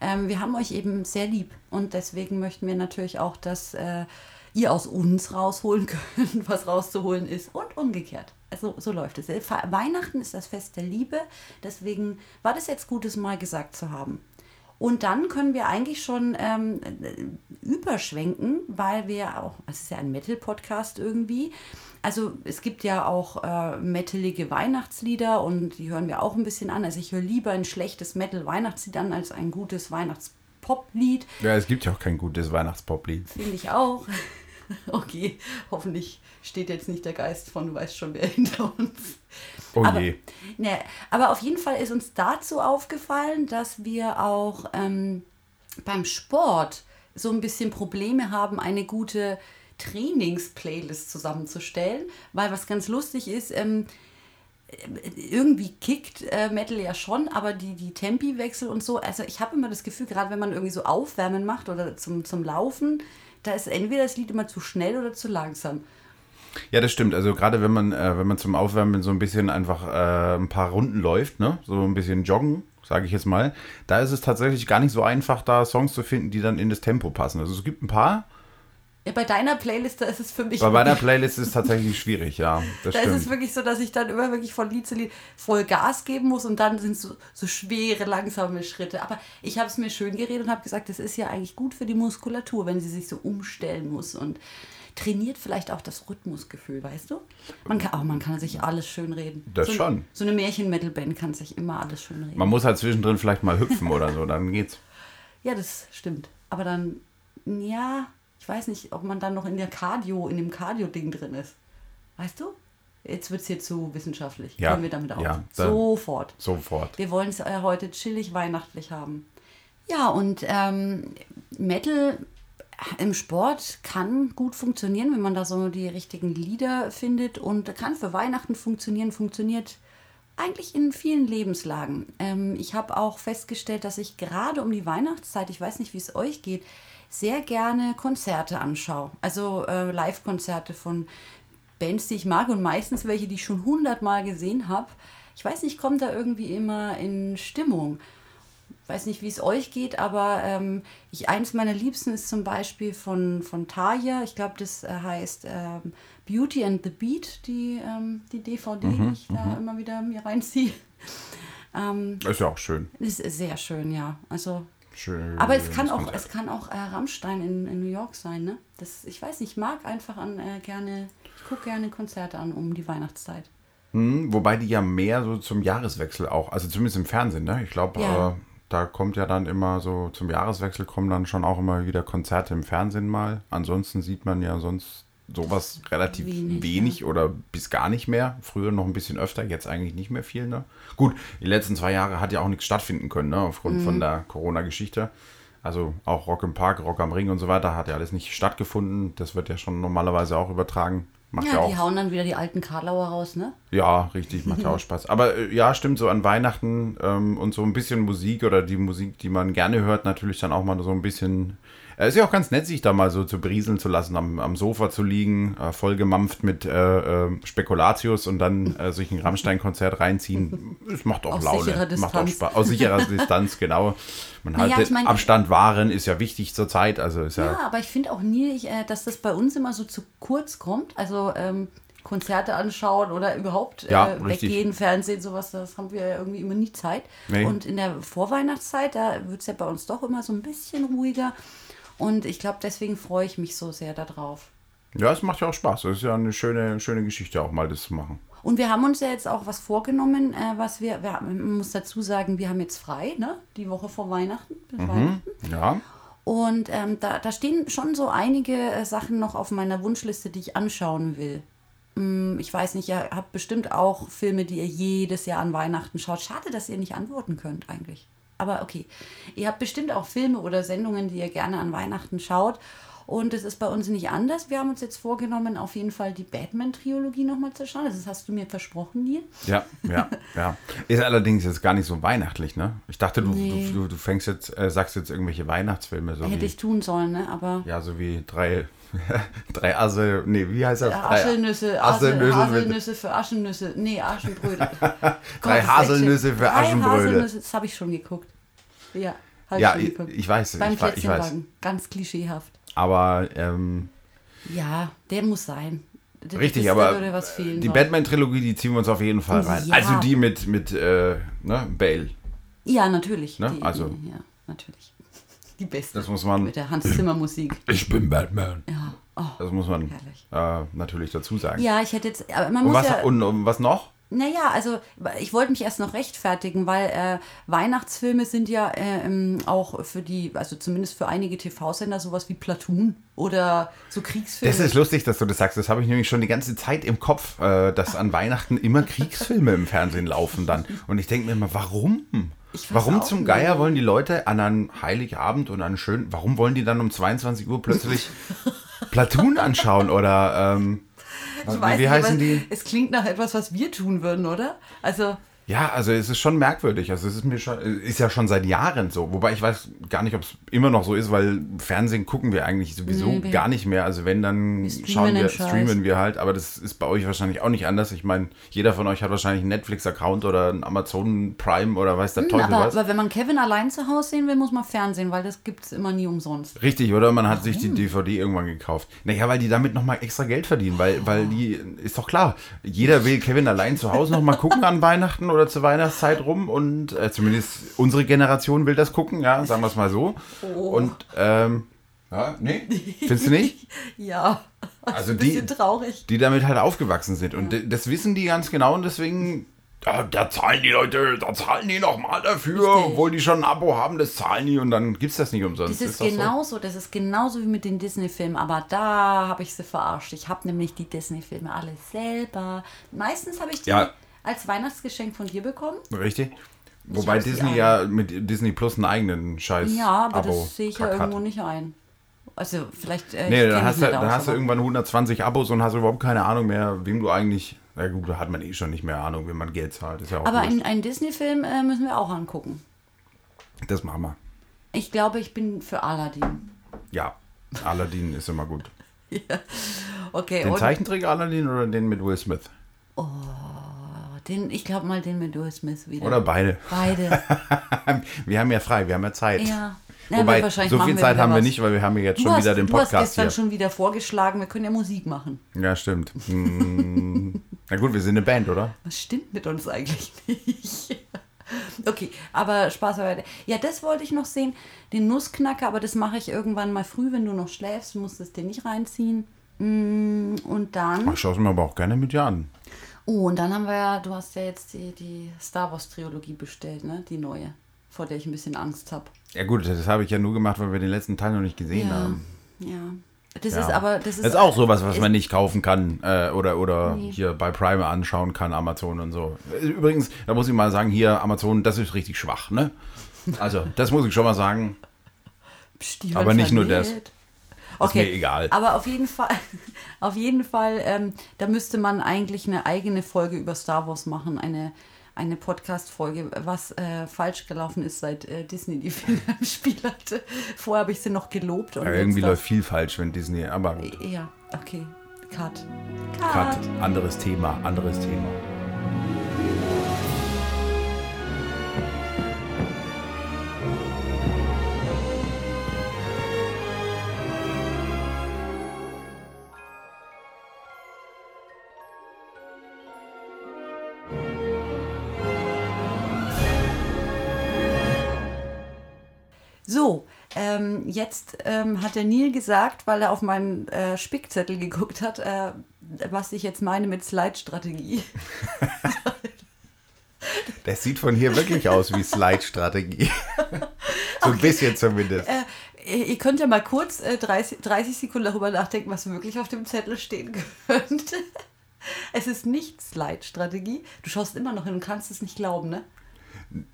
Ähm, wir haben euch eben sehr lieb und deswegen möchten wir natürlich auch, dass äh, ihr aus uns rausholen *laughs* könnt, was rauszuholen ist und umgekehrt. Also so läuft es. Weihnachten ist das Fest der Liebe, deswegen war das jetzt gut, es mal gesagt zu haben. Und dann können wir eigentlich schon ähm, äh, überschwenken, weil wir auch, es ist ja ein Metal-Podcast irgendwie. Also es gibt ja auch äh, metalige Weihnachtslieder und die hören wir auch ein bisschen an. Also ich höre lieber ein schlechtes Metal-Weihnachtslied an als ein gutes Weihnachts-Pop-Lied. Ja, es gibt ja auch kein gutes Weihnachtspoplied. Finde ich auch. *laughs* Okay, hoffentlich steht jetzt nicht der Geist von, du weißt schon, wer hinter uns. Oh aber, je. Ne, aber auf jeden Fall ist uns dazu aufgefallen, dass wir auch ähm, beim Sport so ein bisschen Probleme haben, eine gute Trainingsplaylist zusammenzustellen, weil was ganz lustig ist, ähm, irgendwie kickt äh, Metal ja schon, aber die, die Tempiwechsel und so, also ich habe immer das Gefühl, gerade wenn man irgendwie so Aufwärmen macht oder zum, zum Laufen, da ist entweder das Lied immer zu schnell oder zu langsam. Ja, das stimmt. Also gerade wenn man, äh, wenn man zum Aufwärmen so ein bisschen einfach äh, ein paar Runden läuft, ne, so ein bisschen joggen, sage ich jetzt mal, da ist es tatsächlich gar nicht so einfach, da Songs zu finden, die dann in das Tempo passen. Also es gibt ein paar. Ja, bei deiner Playlist, da ist es für mich. Bei meiner Playlist ist es tatsächlich schwierig, ja. Das *laughs* Da ist es stimmt. wirklich so, dass ich dann immer wirklich von Lied zu Lied voll Gas geben muss und dann sind es so, so schwere, langsame Schritte. Aber ich habe es mir schön geredet und habe gesagt, das ist ja eigentlich gut für die Muskulatur, wenn sie sich so umstellen muss und trainiert vielleicht auch das Rhythmusgefühl, weißt du? Man kann, auch man kann sich alles schön reden. Das so, schon. So eine Märchen-Metal-Band kann sich immer alles schön reden. Man muss halt zwischendrin vielleicht mal hüpfen oder so, dann geht's. Ja, das stimmt. Aber dann, ja, ich weiß nicht, ob man dann noch in der Cardio, in dem Cardio-Ding drin ist. Weißt du? Jetzt wird es hier zu wissenschaftlich. Ja, Hören wir damit auf. ja, da- Sofort. Sofort. Wir wollen es äh, heute chillig weihnachtlich haben. Ja, und ähm, Metal im Sport kann gut funktionieren, wenn man da so die richtigen Lieder findet und kann für Weihnachten funktionieren, funktioniert eigentlich in vielen Lebenslagen. Ähm, ich habe auch festgestellt, dass ich gerade um die Weihnachtszeit, ich weiß nicht, wie es euch geht, sehr gerne Konzerte anschaue. Also äh, Live-Konzerte von Bands, die ich mag und meistens welche, die ich schon hundertmal gesehen habe. Ich weiß nicht, kommt da irgendwie immer in Stimmung. Weiß nicht, wie es euch geht, aber ähm, ich, eins meiner Liebsten ist zum Beispiel von, von Taya. Ich glaube, das äh, heißt ähm, Beauty and the Beat, die, ähm, die DVD, die ich da immer wieder mir reinziehe. ähm, Ist ja auch schön. ist sehr schön, ja. Also schön aber es kann auch, es kann auch äh, Rammstein in, in New York sein, ne? Das, ich weiß nicht, ich mag einfach an äh, gerne, ich gucke gerne Konzerte an um die Weihnachtszeit. Hm, wobei die ja mehr so zum Jahreswechsel auch, also zumindest im Fernsehen, ne? Ich glaube, Ja. äh, da kommt ja dann immer so, zum Jahreswechsel kommen dann schon auch immer wieder Konzerte im Fernsehen mal. Ansonsten sieht man ja sonst sowas relativ Wenig, wenig, oder bis gar nicht mehr. Früher noch ein bisschen öfter, jetzt eigentlich nicht mehr viel, ne? Gut, die letzten zwei Jahre hat ja auch nichts stattfinden können, ne? Aufgrund Mhm. von der Corona-Geschichte. Also auch Rock im Park, Rock am Ring und so weiter hat ja alles nicht stattgefunden. Das wird ja schon normalerweise auch übertragen. Macht ja, Ja, auch die hauen dann wieder die alten Karlauer raus, ne? Ja, richtig, macht ja auch *laughs* Spaß. Aber äh, ja, stimmt, so an Weihnachten ähm, und so ein bisschen Musik oder die Musik, die man gerne hört, natürlich dann auch mal so ein bisschen. Es ist ja auch ganz nett, sich da mal so zu brieseln zu lassen, am, am Sofa zu liegen, äh, vollgemampft mit äh, äh, Spekulatius und dann äh, sich ein Rammstein-Konzert reinziehen. Es macht auch Aus Laune. sicherer Macht auch. Spaß. Aus sicherer *laughs* Distanz, genau. Man Naja, halt ich mein- Abstand wahren ist ja wichtig zur Zeit. Also ist ja. Ja, aber ich finde auch nie, ich, äh, dass das bei uns immer so zu kurz kommt. Also ähm, Konzerte anschauen oder überhaupt Ja, äh, weggehen, Fernsehen, sowas, das haben wir ja irgendwie immer nie Zeit. Nee. Und in der Vorweihnachtszeit, da wird es ja bei uns doch immer so ein bisschen ruhiger. Und ich glaube, deswegen freue ich mich so sehr darauf. ja, es macht ja auch Spaß. Das ist ja eine schöne, schöne Geschichte, auch mal das zu machen. Und wir haben uns ja jetzt auch was vorgenommen, äh, was wir, wir man muss dazu sagen, wir haben jetzt frei, ne? Die Woche vor Weihnachten. bis Weihnachten. Ja. Und ähm, da, da stehen schon so einige äh, Sachen noch auf meiner Wunschliste, die ich anschauen will. Hm, ich weiß nicht, ihr habt bestimmt auch Filme, die ihr jedes Jahr an Weihnachten schaut. Schade, dass ihr nicht antworten könnt eigentlich. Aber okay. Ihr habt bestimmt auch Filme oder Sendungen, die ihr gerne an Weihnachten schaut. Und es ist bei uns nicht anders. Wir haben uns jetzt vorgenommen, auf jeden Fall die Batman-Trilogie nochmal zu schauen. Das hast du mir versprochen, Neil. Ja, ja, ja. Ist allerdings jetzt gar nicht so weihnachtlich, ne? Ich dachte, du, Nee. du, du fängst jetzt, äh, sagst jetzt irgendwelche Weihnachtsfilme, so Hätte wie, ich tun sollen, ne? Aber ja, so wie drei, *laughs* drei Asse, nee, wie heißt das? Drei, Aschelnüsse, Haselnüsse für Aschennüsse. Nee, Aschenbrödel. *laughs* Drei Haselnüsse für. Aschenbrödel. Drei Haselnüsse, das habe ich schon geguckt. Ja, Ja, schon ich, ich weiß, Beim ich, ich weiß. Ganz klischeehaft. Aber, ähm, Ja, der muss sein. Das- richtig, aber die. Batman-Trilogie, die ziehen wir uns auf jeden Fall rein. Ja. Also die mit, mit äh, ne, Bale. Ja, natürlich. Ne? Die, Also- ja, natürlich. Die beste. Das muss man, Mit der Hans Zimmer Musik. ich bin Batman. Ja. Oh. Das muss man äh, natürlich dazu sagen. Ja, ich hätte jetzt, aber man und, muss was, ja, und, und was noch? Naja, also ich wollte mich erst noch rechtfertigen, weil äh, Weihnachtsfilme sind ja äh, auch für die, also zumindest für einige TV-Sender sowas wie Platoon oder so Kriegsfilme. Das ist lustig, dass du das sagst. Das habe ich nämlich schon die ganze Zeit im Kopf, äh, dass an Weihnachten immer Kriegsfilme im Fernsehen laufen dann. Und ich denke mir immer, warum? Warum zum nicht. Geier wollen die Leute an einem Heiligabend und an schönen, warum wollen die dann um 22 Uhr plötzlich *laughs* Platoon anschauen oder ähm, Ich wie, weiß wie nicht, heißen aber die? Es klingt nach etwas, was wir tun würden, oder? Also, Ja, also es ist schon merkwürdig. Also es ist mir schon, ist ja schon seit Jahren so. Wobei ich weiß gar nicht, ob es immer noch so ist, weil Fernsehen gucken wir eigentlich sowieso Nee, wir- gar nicht mehr. Also wenn, dann streamen schauen wir, streamen wir halt. Aber das ist bei euch wahrscheinlich auch nicht anders. Ich meine, jeder von euch hat wahrscheinlich einen Netflix-Account oder einen Amazon Prime oder weiß der Teufel aber, was. aber wenn man Kevin allein zu Hause sehen will, muss man Fernsehen, weil das gibt es immer nie umsonst. Richtig, oder? Man hat sich die DVD irgendwann gekauft. Naja, weil die damit nochmal extra Geld verdienen, weil, weil die, ist doch klar, jeder will Kevin allein zu Hause nochmal gucken an Weihnachten oder zur Weihnachtszeit rum und äh, zumindest unsere Generation will das gucken, ja, sagen wir es mal so. Und, ähm, ja, nee, findest du nicht? *laughs* Ja, Also die, traurig. die damit halt aufgewachsen sind und de- das wissen die ganz genau und deswegen, da, da zahlen die Leute, da zahlen die nochmal dafür, Richtig. obwohl die schon ein Abo haben, das zahlen die und dann gibt's das nicht umsonst. Das ist, so. genauso, das ist genauso wie mit den Disney-Filmen, aber da habe ich sie verarscht. Ich habe nämlich die Disney-Filme alle selber. Meistens habe ich die Ja. Als Weihnachtsgeschenk von dir bekommen. Richtig. Wobei Disney ja mit Disney Plus einen eigenen Scheiß Ja, aber Abo das sehe ich ja Kack hat. irgendwo nicht ein. Also vielleicht. Äh, Nee, dann kenn hast, du, dann aus, hast du irgendwann 120 Abos und hast überhaupt keine Ahnung mehr, wem du eigentlich. Na gut, da hat man eh schon nicht mehr Ahnung, wenn man Geld zahlt. Ist ja auch Aber wurscht. einen, Disney-Film äh, müssen wir auch angucken. Das machen wir. Ich glaube, ich bin für Aladdin. Ja, Aladdin ist immer gut. *laughs* Okay, Den Zeichentrick Aladdin oder den mit Will Smith? Den, ich glaube mal den mit Will Smith wieder. Oder beide. Beide. *laughs* Wir haben ja frei, wir haben ja Zeit. ja. Na, Wobei, so viel Zeit haben wir was. nicht, weil wir haben ja jetzt schon hast, wieder den du hast Podcast gestern hier. schon wieder vorgeschlagen, wir können ja Musik machen. Ja, stimmt. Hm. Na gut, wir sind eine Band, oder? Was stimmt mit uns eigentlich nicht? *laughs* Okay, aber Spaß beiseite. Ja, das wollte ich noch sehen. Den Nussknacker, aber das mache ich irgendwann mal früh, wenn du noch schläfst. Du musst es dir nicht reinziehen. Mm, Und dann. Ich schaue es mir aber auch gerne mit dir an. Oh, und dann haben wir ja, du hast ja jetzt die, die Star Wars Trilogie bestellt, ne? Die neue, vor der ich ein bisschen Angst habe. Ja gut, das habe ich ja nur gemacht, weil wir den letzten Teil noch nicht gesehen Ja. haben. Ja. Das Ja. ist aber. Das ist, Das ist auch sowas, was man nicht kaufen kann äh, oder, oder hier bei Prime anschauen kann, Amazon und so. Übrigens, da muss ich mal sagen, hier Amazon, das ist richtig schwach, ne? Also, das muss ich schon mal sagen. Psst, aber nicht nur das. Okay, mir egal. Aber auf jeden Fall, *laughs* auf jeden Fall, ähm, da müsste man eigentlich eine eigene Folge über Star Wars machen, eine, eine Podcast-Folge, was äh, falsch gelaufen ist, seit äh, Disney die *laughs* Filme im Spiel hatte. Vorher habe ich sie noch gelobt. Und Ja, irgendwie läuft viel falsch, wenn Disney. Aber gut. Ja, okay. Cut. Grad Cut. anderes Thema, anderes Thema. Jetzt ähm, hat der Neil gesagt, weil er auf meinen äh, Spickzettel geguckt hat, äh, was ich jetzt meine mit Slide-Strategie. *laughs* Das sieht von hier wirklich aus wie Slide-Strategie. *laughs* so ein bisschen zumindest. Äh, ihr könnt ja mal kurz äh, 30, 30 Sekunden darüber nachdenken, was wirklich auf dem Zettel stehen könnte. *laughs* Es ist nicht Slide-Strategie. Du schaust immer noch hin und kannst es nicht glauben, ne?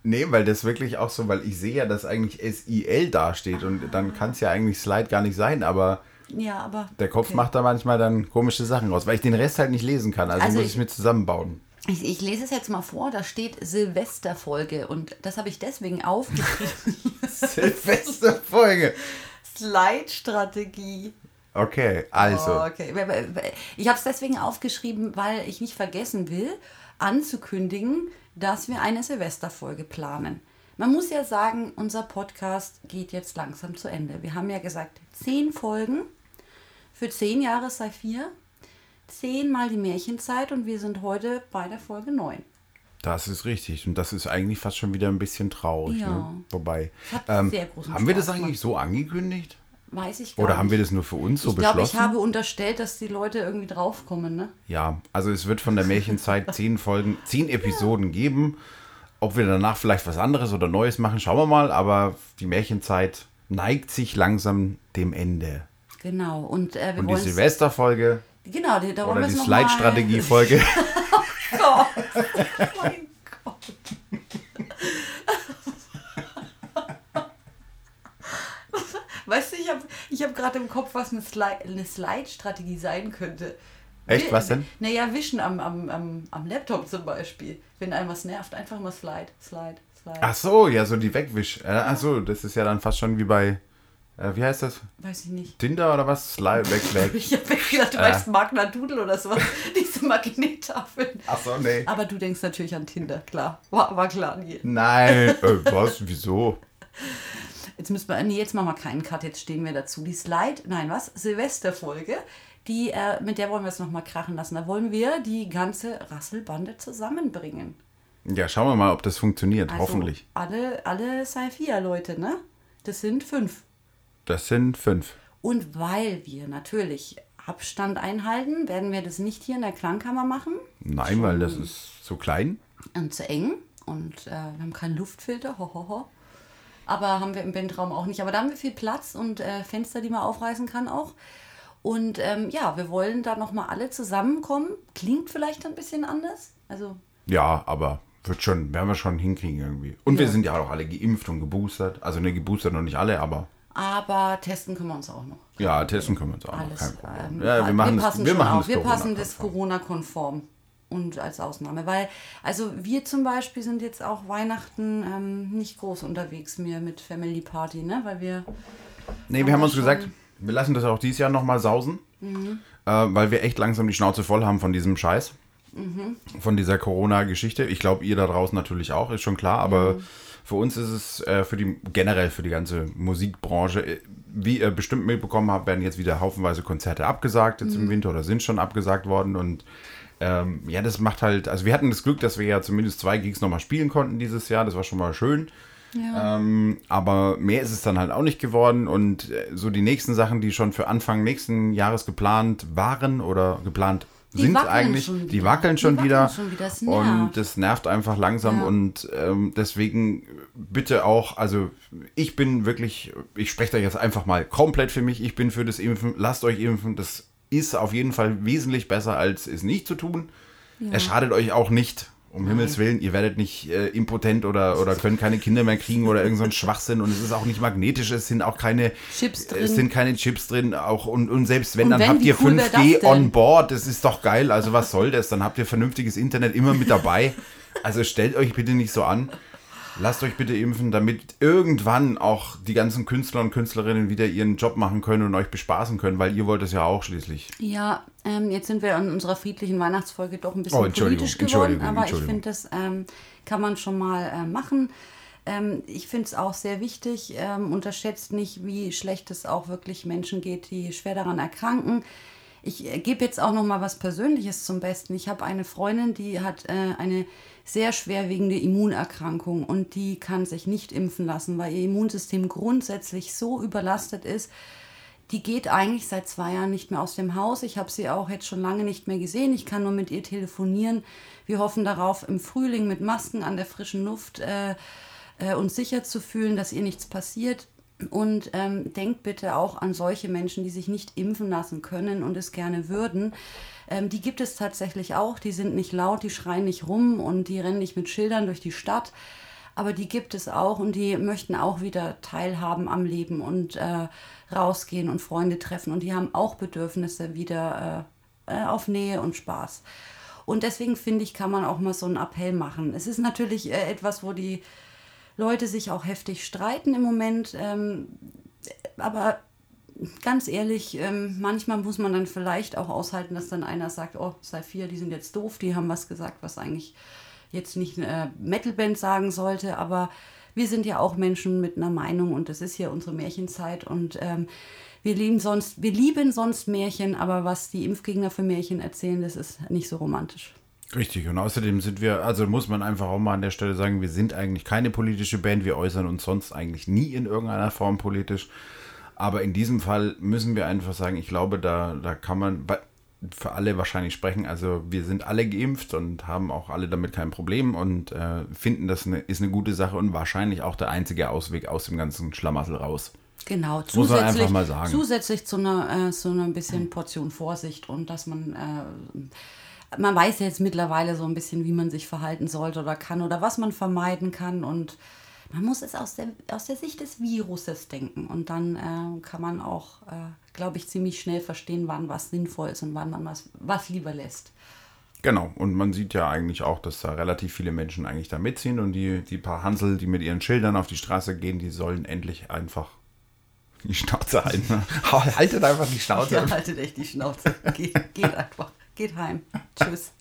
Nee, weil das wirklich auch so, weil ich sehe ja, dass eigentlich SIL dasteht und dann kann es ja eigentlich Slide gar nicht sein, aber Ja, aber. der Kopf okay. macht da manchmal dann komische Sachen raus, weil ich den Rest halt nicht lesen kann. Also, Also muss ich ich- es mir zusammenbauen. Ich, ich lese es jetzt mal vor, da steht Silvesterfolge und das habe ich deswegen aufgeschrieben. *laughs* Silvesterfolge. Slide-Strategie. Okay, also. Oh, okay. Ich habe es deswegen aufgeschrieben, weil ich nicht vergessen will, anzukündigen, dass wir eine Silvesterfolge planen. Man muss ja sagen, unser Podcast geht jetzt langsam zu Ende. Wir haben ja gesagt, zehn Folgen für zehn Jahre sei vier, zehnmal die Märchenzeit und wir sind heute bei der Folge neun. Das ist richtig. Und das ist eigentlich fast schon wieder ein bisschen traurig. Ja. Ne? Wobei. Ähm, haben wir das eigentlich so angekündigt? Weiß ich gar Oder haben nicht. wir das nur für uns so ich glaube, beschlossen? ich habe unterstellt, dass die Leute irgendwie draufkommen, ne? Ja, also es wird von der Märchenzeit *laughs* zehn Folgen, zehn Episoden geben. Ob wir danach vielleicht was anderes oder Neues machen, schauen wir mal. Aber die Märchenzeit neigt sich langsam dem Ende. Genau. Und äh, wir Und die Silvesterfolge Genau, die, da wollen oder wir die noch mal- Slide-Strategie-Folge. *laughs* Gott. mein Gott. Weißt du, ich habe ich hab gerade im Kopf, was eine Slide- eine Slide-Strategie sein könnte. Echt, was denn? Naja, wischen am, am, am, am Laptop zum Beispiel. Wenn einem was nervt, einfach mal Slide, Slide, Slide. Ach so, ja, so die Wegwisch. Äh, ach so, das ist ja dann fast schon wie bei, äh, wie heißt das? Weiß ich nicht. Tinder oder was? Slide, weg, *laughs* weg. Ich habe gedacht, du Äh. meinst Magna Doodle oder so. *laughs* Diese Magnettafeln. Ach so, nee. Aber du denkst natürlich an Tinder, klar. War, war klar. Nee. Nein, äh, was? Wieso? *laughs* Jetzt müssen wir, nee, jetzt machen wir keinen Cut, jetzt stehen wir dazu. Die Slide, nein, was? Silvesterfolge, die, äh, mit der wollen wir es nochmal krachen lassen. Da wollen wir die ganze Rasselbande zusammenbringen. Ja, schauen wir mal, ob das funktioniert. Also Hoffentlich. Alle, alle Saifia-Leute, ne? Das sind fünf. Das sind fünf. Und weil wir natürlich Abstand einhalten, werden wir das nicht hier in der Klangkammer machen. Nein, weil das ist zu klein. und zu eng und äh, wir haben keinen Luftfilter, ho, ho, ho. Aber haben wir im Bandraum auch nicht. Aber da haben wir viel Platz und äh, Fenster, die man aufreißen kann auch. Und ähm, ja, wir wollen da nochmal alle zusammenkommen. Klingt vielleicht ein bisschen anders. Also Ja, aber wird schon, werden wir schon hinkriegen irgendwie. Und wir Ja. sind ja auch alle geimpft und geboostert. Also ne, geboostert noch nicht alle, aber aber testen können wir uns auch noch. ja, testen können wir uns auch noch. Alles. Kein Problem. ähm, ja, wir machen das, passen wir machen auf. das Wir passen das Corona-konform. Und als Ausnahme. Weil, also wir zum Beispiel sind jetzt auch Weihnachten ähm, nicht groß unterwegs mehr mit Family Party, ne? Weil wir Nee, wir haben uns gesagt, wir lassen das auch dieses Jahr nochmal sausen, Mhm. äh, weil wir echt langsam die Schnauze voll haben von diesem Scheiß. Mhm. Von dieser Corona-Geschichte. Ich glaube, ihr da draußen natürlich auch, ist schon klar, aber Mhm. für uns ist es äh, für die generell für die ganze Musikbranche, äh, wie ihr bestimmt mitbekommen habt, werden jetzt wieder haufenweise Konzerte abgesagt jetzt Mhm. im Winter oder sind schon abgesagt worden und ähm, ja, das macht halt, also wir hatten das Glück, dass wir ja zumindest zwei Gigs nochmal spielen konnten dieses Jahr, das war schon mal schön. Ähm, aber mehr ist es dann halt auch nicht geworden. Und äh, so die nächsten Sachen, die schon für Anfang nächsten Jahres geplant waren oder geplant Die sind eigentlich, die wackeln Die schon wackeln wieder. schon wieder. Das und das nervt einfach langsam. Ja. und ähm, deswegen bitte auch, also ich bin wirklich, ich spreche da jetzt einfach mal komplett für mich, ich bin für das Impfen, lasst euch impfen, das ist auf jeden Fall wesentlich besser als es nicht zu tun. Es schadet euch auch nicht Um Himmels Willen, ihr werdet nicht äh, impotent oder, oder könnt keine Kinder mehr kriegen oder irgend so Schwachsinn und es ist auch nicht magnetisch, es sind auch keine Chips drin. Es sind keine Chips drin, auch und, und selbst wenn, Und dann wenn, habt ihr cool wär 5G das denn? on board, das ist doch geil, also was soll das? Dann habt ihr vernünftiges Internet immer mit dabei. Also stellt euch bitte nicht so an. Lasst euch bitte impfen, damit irgendwann auch die ganzen Künstler und Künstlerinnen wieder ihren Job machen können und euch bespaßen können, weil ihr wollt es ja auch schließlich. Ja, ähm, jetzt sind wir in unserer friedlichen Weihnachtsfolge doch ein bisschen Oh, Entschuldigung, politisch geworden, Entschuldigung, aber ich Entschuldigung. finde, das ähm, kann man schon mal äh, machen. Ähm, ich finde es auch sehr wichtig, ähm, unterschätzt nicht, wie schlecht es auch wirklich Menschen geht, die schwer daran erkranken. Ich äh, gebe jetzt auch noch mal was Persönliches zum Besten. Ich habe eine Freundin, die hat äh, eine sehr schwerwiegende Immunerkrankung und die kann sich nicht impfen lassen, weil ihr Immunsystem grundsätzlich so überlastet ist, die geht eigentlich seit zwei Jahren nicht mehr aus dem Haus. Ich habe sie auch jetzt schon lange nicht mehr gesehen. Ich kann nur mit ihr telefonieren. Wir hoffen darauf, im Frühling mit Masken an der frischen Luft äh, äh, uns sicher zu fühlen, dass ihr nichts passiert. Und ähm, denkt bitte auch an solche Menschen, die sich nicht impfen lassen können und es gerne würden. Ähm, die gibt es tatsächlich auch. Die sind nicht laut, die schreien nicht rum und die rennen nicht mit Schildern durch die Stadt. Aber die gibt es auch und die möchten auch wieder teilhaben am Leben und äh, rausgehen und Freunde treffen. Und die haben auch Bedürfnisse wieder äh, äh, auf Nähe und Spaß. Und deswegen finde ich, kann man auch mal so einen Appell machen. Es ist natürlich äh, etwas, wo die Leute sich auch heftig streiten im Moment. Ähm, aber ganz ehrlich, ähm, manchmal muss man dann vielleicht auch aushalten, dass dann einer sagt, oh, vier, die sind jetzt doof, die haben was gesagt, was eigentlich jetzt nicht eine Metalband sagen sollte, aber wir sind ja auch Menschen mit einer Meinung und das ist hier unsere Märchenzeit und ähm, wir lieben sonst, wir lieben sonst Märchen, aber was die Impfgegner für Märchen erzählen, das ist nicht so romantisch. Richtig, und außerdem sind wir, also muss man einfach auch mal an der Stelle sagen, wir sind eigentlich keine politische Band, wir äußern uns sonst eigentlich nie in irgendeiner Form politisch. Aber in diesem Fall müssen wir einfach sagen, ich glaube, da, da kann man für alle wahrscheinlich sprechen. Also wir sind alle geimpft und haben auch alle damit kein Problem und äh, finden, das eine, ist eine gute Sache und wahrscheinlich auch der einzige Ausweg aus dem ganzen Schlamassel raus. Genau, muss man zusätzlich, einfach mal sagen. zusätzlich zu einer, äh, so einer bisschen Portion Vorsicht und dass man, äh, man weiß ja jetzt mittlerweile so ein bisschen, wie man sich verhalten sollte oder kann oder was man vermeiden kann und man muss es aus der, aus der Sicht des Viruses denken und dann äh, kann man auch, äh, glaube ich, ziemlich schnell verstehen, wann was sinnvoll ist und wann man was, was lieber lässt. Genau, und man sieht ja eigentlich auch, dass da relativ viele Menschen eigentlich da mitziehen und die, die paar Hansel, die mit ihren Schildern auf die Straße gehen, die sollen endlich einfach die Schnauze halten. *laughs* Haltet einfach die Schnauze. Ja, haltet echt die Schnauze. Geht, geht einfach. Geht heim. Tschüss.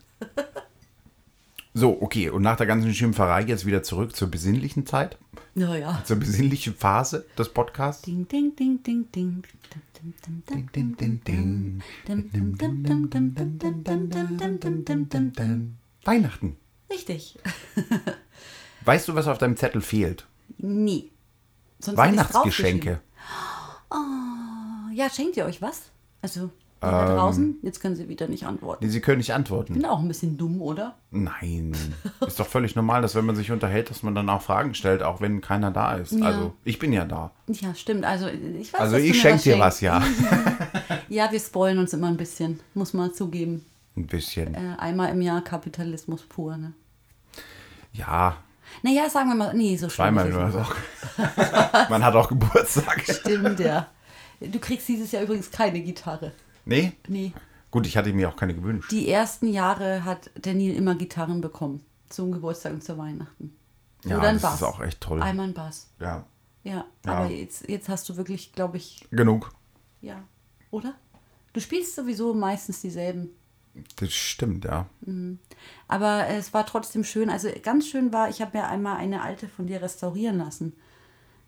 So, okay, und nach der ganzen Schimpferei jetzt wieder zurück zur besinnlichen Zeit, Ja, ja. zur besinnlichen Phase des Podcasts. Ding, ding, ding, ding, ding. Ding, ding, ding, ding. Weihnachten. Richtig. Weißt du, was auf deinem Zettel fehlt? Nie. Sonst Weihnachtsgeschenke. draufgeschrieben. Ja, schenkt ihr euch was? Also, ihr da draußen? Jetzt können sie wieder nicht antworten. Nee, Sie können nicht antworten. Bin auch ein bisschen dumm, oder? Nein. Ist doch völlig normal, dass wenn man sich unterhält, dass man dann auch Fragen stellt, auch wenn keiner da ist. Ja. Also, ich bin ja da. Ja, stimmt. Also, ich weiß, Also, ich schenke dir was, ja. *laughs* Ja, wir spoilen uns immer ein bisschen. Muss man zugeben. Ein bisschen. Äh, einmal im Jahr Kapitalismus pur, ne? Ja, Naja, sagen wir mal, nee, so schlimm zweimal nur. Auch. *laughs* Man hat auch Geburtstag. Stimmt, ja. Du kriegst dieses Jahr übrigens keine Gitarre. Nee? Nee. Gut, ich hatte mir auch keine gewünscht. Die ersten Jahre hat der Neil immer Gitarren bekommen. Zum Geburtstag und zu Weihnachten. Ja, Oder ein das Bass. ist auch echt toll. Einmal ein Bass. Ja, Ja, Ja. aber jetzt, jetzt hast du wirklich, glaube ich, genug. ja, oder? Du spielst sowieso meistens dieselben. Das stimmt, ja. Aber es war trotzdem schön. Also ganz schön war, ich habe mir einmal eine alte von dir restaurieren lassen.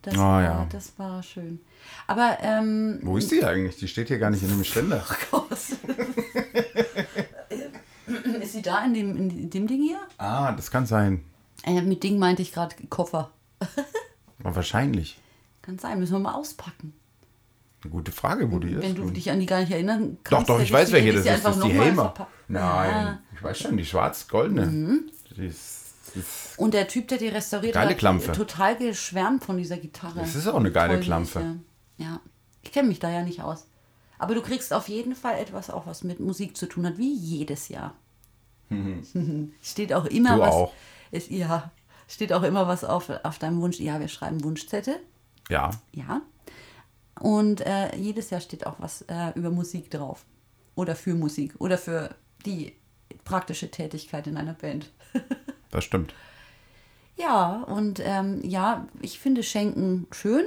Das, Ah, war, ja. das war schön. Aber ähm, Wo ist die eigentlich? Die steht hier gar nicht in dem Ständer. *laughs* ist sie da in dem, in dem Ding hier? Ah, das kann sein. Äh, mit Ding meinte ich gerade Koffer. Aber wahrscheinlich. Kann sein, müssen wir mal auspacken. Eine gute Frage, wo die ist. Wenn du dich an die gar nicht erinnern doch, kannst. doch, hätte ich weiß, welche hätte das ist. Das ist die Helmer. Nein, Ja. ich weiß schon, die schwarz-goldene. Mhm. Die ist, Und der Typ, der die restauriert Geile hat, Klampfe. total geschwärmt von dieser Gitarre. Das ist auch eine geile Toll, Klampfe. ja. ich kenne mich da ja nicht aus. Aber du kriegst auf jeden Fall etwas, auch was mit Musik zu tun hat, wie jedes Jahr. *laughs* steht auch immer Du was. auch. Ist, ja, steht auch immer was auf, auf deinem Wunsch. Ja, wir schreiben Wunschzettel. Ja. Ja. Und äh, jedes Jahr steht auch was äh, über Musik drauf. Oder für Musik. Oder für die praktische Tätigkeit in einer Band. *laughs* Das stimmt. Ja, und ähm, ja, ich finde Schenken schön.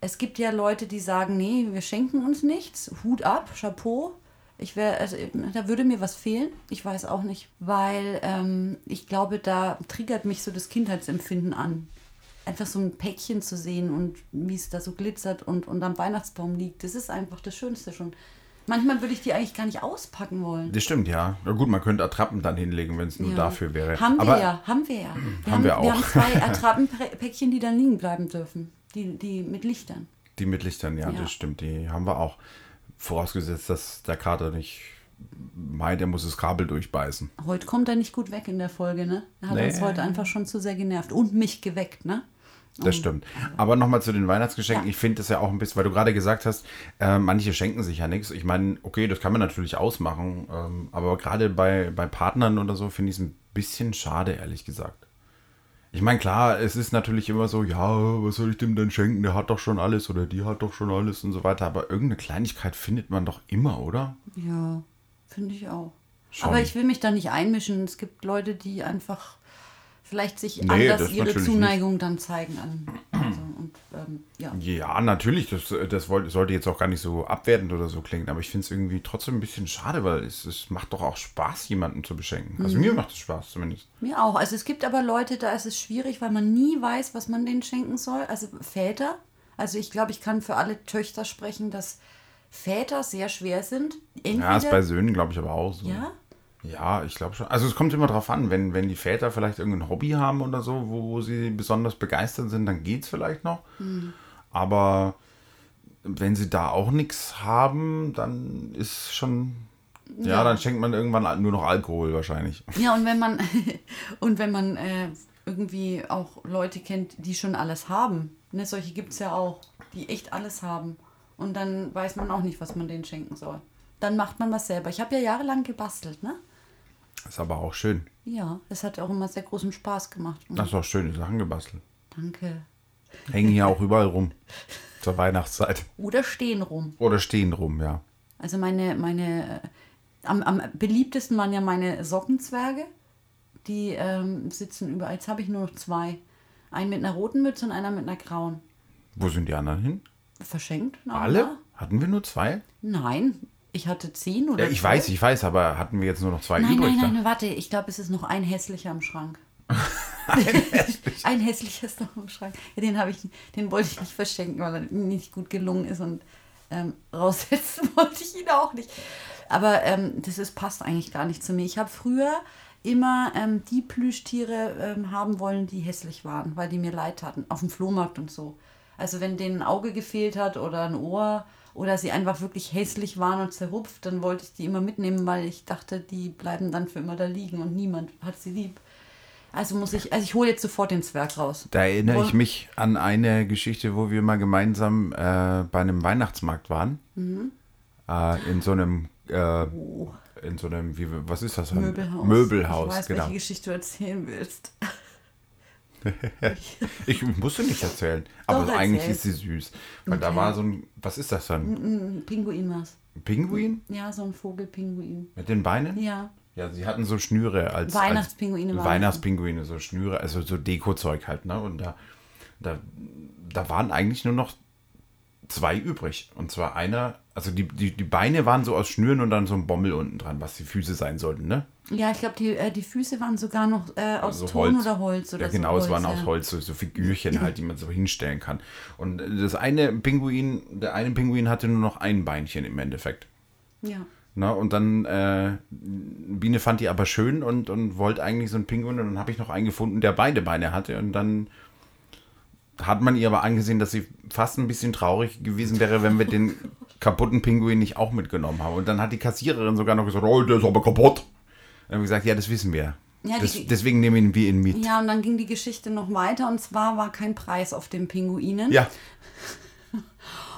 Es gibt ja Leute, die sagen, nee, wir schenken uns nichts. Hut ab, Chapeau. Ich wäre, also da würde mir was fehlen. Ich weiß auch nicht, weil ähm, ich glaube, da triggert mich so das Kindheitsempfinden an. Einfach so ein Päckchen zu sehen und wie es da so glitzert und, und am Weihnachtsbaum liegt. Das ist einfach das Schönste schon. Manchmal würde ich die eigentlich gar nicht auspacken wollen. Das stimmt, ja. Na gut, man könnte Attrappen dann hinlegen, wenn es nur Ja. dafür wäre. Haben Aber wir ja, haben wir ja. Wir Haben wir Wir auch. haben zwei *laughs* Attrappenpäckchen, die dann liegen bleiben dürfen. Die, die mit Lichtern. die mit Lichtern, ja, Ja. das stimmt. Die haben wir auch. Vorausgesetzt, dass der Kater nicht meint, er muss das Kabel durchbeißen. Heute kommt er nicht gut weg in der Folge, ne? Er hat Nee. uns heute einfach schon zu sehr genervt. Und mich geweckt, ne? Das stimmt. Aber nochmal zu den Weihnachtsgeschenken. Ja. Ich finde das ja auch ein bisschen, weil du gerade gesagt hast, äh, manche schenken sich ja nichts. Ich meine, okay, das kann man natürlich ausmachen. Ähm, aber gerade bei, bei Partnern oder so finde ich es ein bisschen schade, ehrlich gesagt. Ich meine, klar, es ist natürlich immer so, ja, was soll ich dem denn schenken? Der hat doch schon alles oder die hat doch schon alles und so weiter. Aber irgendeine Kleinigkeit findet man doch immer, oder? Ja, finde ich auch. Schon. Aber ich will mich da nicht einmischen. Es gibt Leute, die einfach vielleicht sich Nee, anders ihre Zuneigung dann zeigen. An, also, und, ähm, ja. Ja, natürlich. Das, das sollte jetzt auch gar nicht so abwertend oder so klingen, aber ich finde es irgendwie trotzdem ein bisschen schade, weil es, es macht doch auch Spaß, jemanden zu beschenken. Also mir macht es Spaß zumindest. Mir auch. Also es gibt aber Leute, da ist es schwierig, weil man nie weiß, was man denen schenken soll. Also Väter. Also ich glaube, ich kann für alle Töchter sprechen, dass Väter sehr schwer sind. Entweder, Ja, ist bei Söhnen, glaube ich, aber auch so. ja? Ja, ich glaube schon. Also es kommt immer drauf an, wenn, wenn die Väter vielleicht irgendein Hobby haben oder so, wo, wo sie besonders begeistert sind, dann geht es vielleicht noch. Aber wenn sie da auch nichts haben, dann ist schon. Ja, Ja. dann schenkt man irgendwann nur noch Alkohol wahrscheinlich. Ja, und wenn man *laughs* und wenn man äh, irgendwie auch Leute kennt, die schon alles haben. Ne, solche gibt es ja auch, die echt alles haben. Und dann weiß man auch nicht, was man denen schenken soll. Dann macht man was selber. Ich habe ja jahrelang gebastelt, ne? Ist aber auch schön. Ja, es hat auch immer sehr großen Spaß gemacht. Hast du auch schöne Sachen gebastelt. danke. Hängen hier auch überall rum. Zur Weihnachtszeit. Oder stehen rum. Oder stehen rum, ja. Also meine, meine, äh, am, am beliebtesten waren ja meine Sockenzwerge. Die ähm, sitzen überall. Jetzt habe ich nur noch zwei. Einen mit einer roten Mütze und einer mit einer grauen. Wo sind die anderen hin? Verschenkt? Alle? Hatten wir nur zwei? Nein, ich hatte zehn oder Ja, ich weiß, ich weiß, aber hatten wir jetzt nur noch zwei Nein, übrig? nein, da? nein, warte, ich glaube, es ist noch ein hässlicher im Schrank. *laughs* ein hässlicher ist noch im Schrank. Ja, den habe ich, den wollte ich nicht verschenken, weil er nicht gut gelungen ist und ähm, raussetzen *laughs* wollte ich ihn auch nicht. Aber ähm, das ist, passt eigentlich gar nicht zu mir. Ich habe früher immer ähm, die Plüschtiere ähm, haben wollen, die hässlich waren, weil die mir leid taten, auf dem Flohmarkt und so. Also wenn denen ein Auge gefehlt hat oder ein Ohr oder sie einfach wirklich hässlich waren und zerrupft, dann wollte ich die immer mitnehmen, weil ich dachte, die bleiben dann für immer da liegen und niemand hat sie lieb. Also muss ich, also ich hole jetzt sofort den Zwerg raus. Da erinnere ich Woll- mich an eine Geschichte, wo wir mal gemeinsam äh, bei einem Weihnachtsmarkt waren. Mhm. Äh, in so einem, äh, Oh, in so einem, wie, was ist das? Möbelhaus. Möbelhaus, Ich weiß, genau. welche Geschichte du erzählen willst. *laughs* Ich musste nicht erzählen, aber Doch, eigentlich erzähl. ist sie süß. Weil da Okay. war so ein, was ist das dann? Pinguin war's. Ein Pinguin Ja, so ein Vogelpinguin. mit den Beinen? Ja. Ja, sie hatten so Schnüre als Weihnachtspinguine als Weihnachtspinguine, so Schnüre, also so Dekozeug halt, ne? Und da, da, da waren eigentlich nur noch zwei übrig. Und zwar einer, also die, die, die Beine waren so aus Schnüren und dann so ein Bommel unten dran, was die Füße sein sollten, ne? Ja, ich glaube, die, äh, die Füße waren sogar noch äh, aus Also Ton oder Holz oder ja, genau, so. es waren aus ja. Holz, so, so Figürchen *laughs* halt, die man so hinstellen kann. Und das eine Pinguin, der eine Pinguin hatte nur noch ein Beinchen im Endeffekt. Ja. Na, und dann, äh, Biene fand die aber schön und, und wollte eigentlich so einen Pinguin und dann habe ich noch einen gefunden, der beide Beine hatte und dann hat man ihr aber angesehen, dass sie fast ein bisschen traurig gewesen wäre, wenn wir den kaputten Pinguin nicht auch mitgenommen haben. Und dann hat die Kassiererin sogar noch gesagt, oh, der ist aber kaputt. Dann haben wir gesagt, ja, das wissen wir. Ja, das, die- deswegen nehmen wir ihn mit. Ja, und dann ging die Geschichte noch weiter und zwar war kein Preis auf den Pinguinen. Ja, *laughs*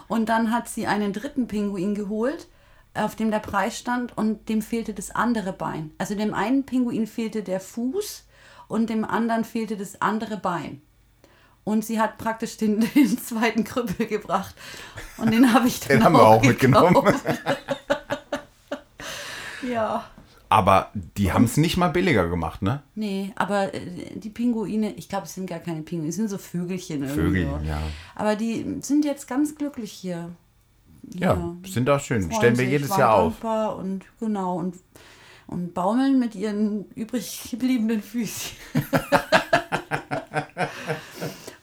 Und dann hat sie einen dritten Pinguin geholt, auf dem der Preis stand und dem fehlte das andere Bein. Also dem einen Pinguin fehlte der Fuß und dem anderen fehlte das andere Bein. Und sie hat praktisch den, *laughs* den zweiten Krüppel gebracht. Und den habe ich dann Den haben wir auch gekauft. *laughs* mitgenommen. *laughs* Ja. Aber die haben es nicht mal billiger gemacht, ne? Nee, aber äh, die Pinguine, ich glaube, es sind gar keine Pinguine, es sind so Vögelchen. irgendwie Vögel, so. ja. Aber die sind jetzt ganz glücklich hier. Ja, sind auch schön. freuen Stellen wir jedes Jahr auf. Und genau, und, und baumeln mit ihren übrig gebliebenen Füßchen.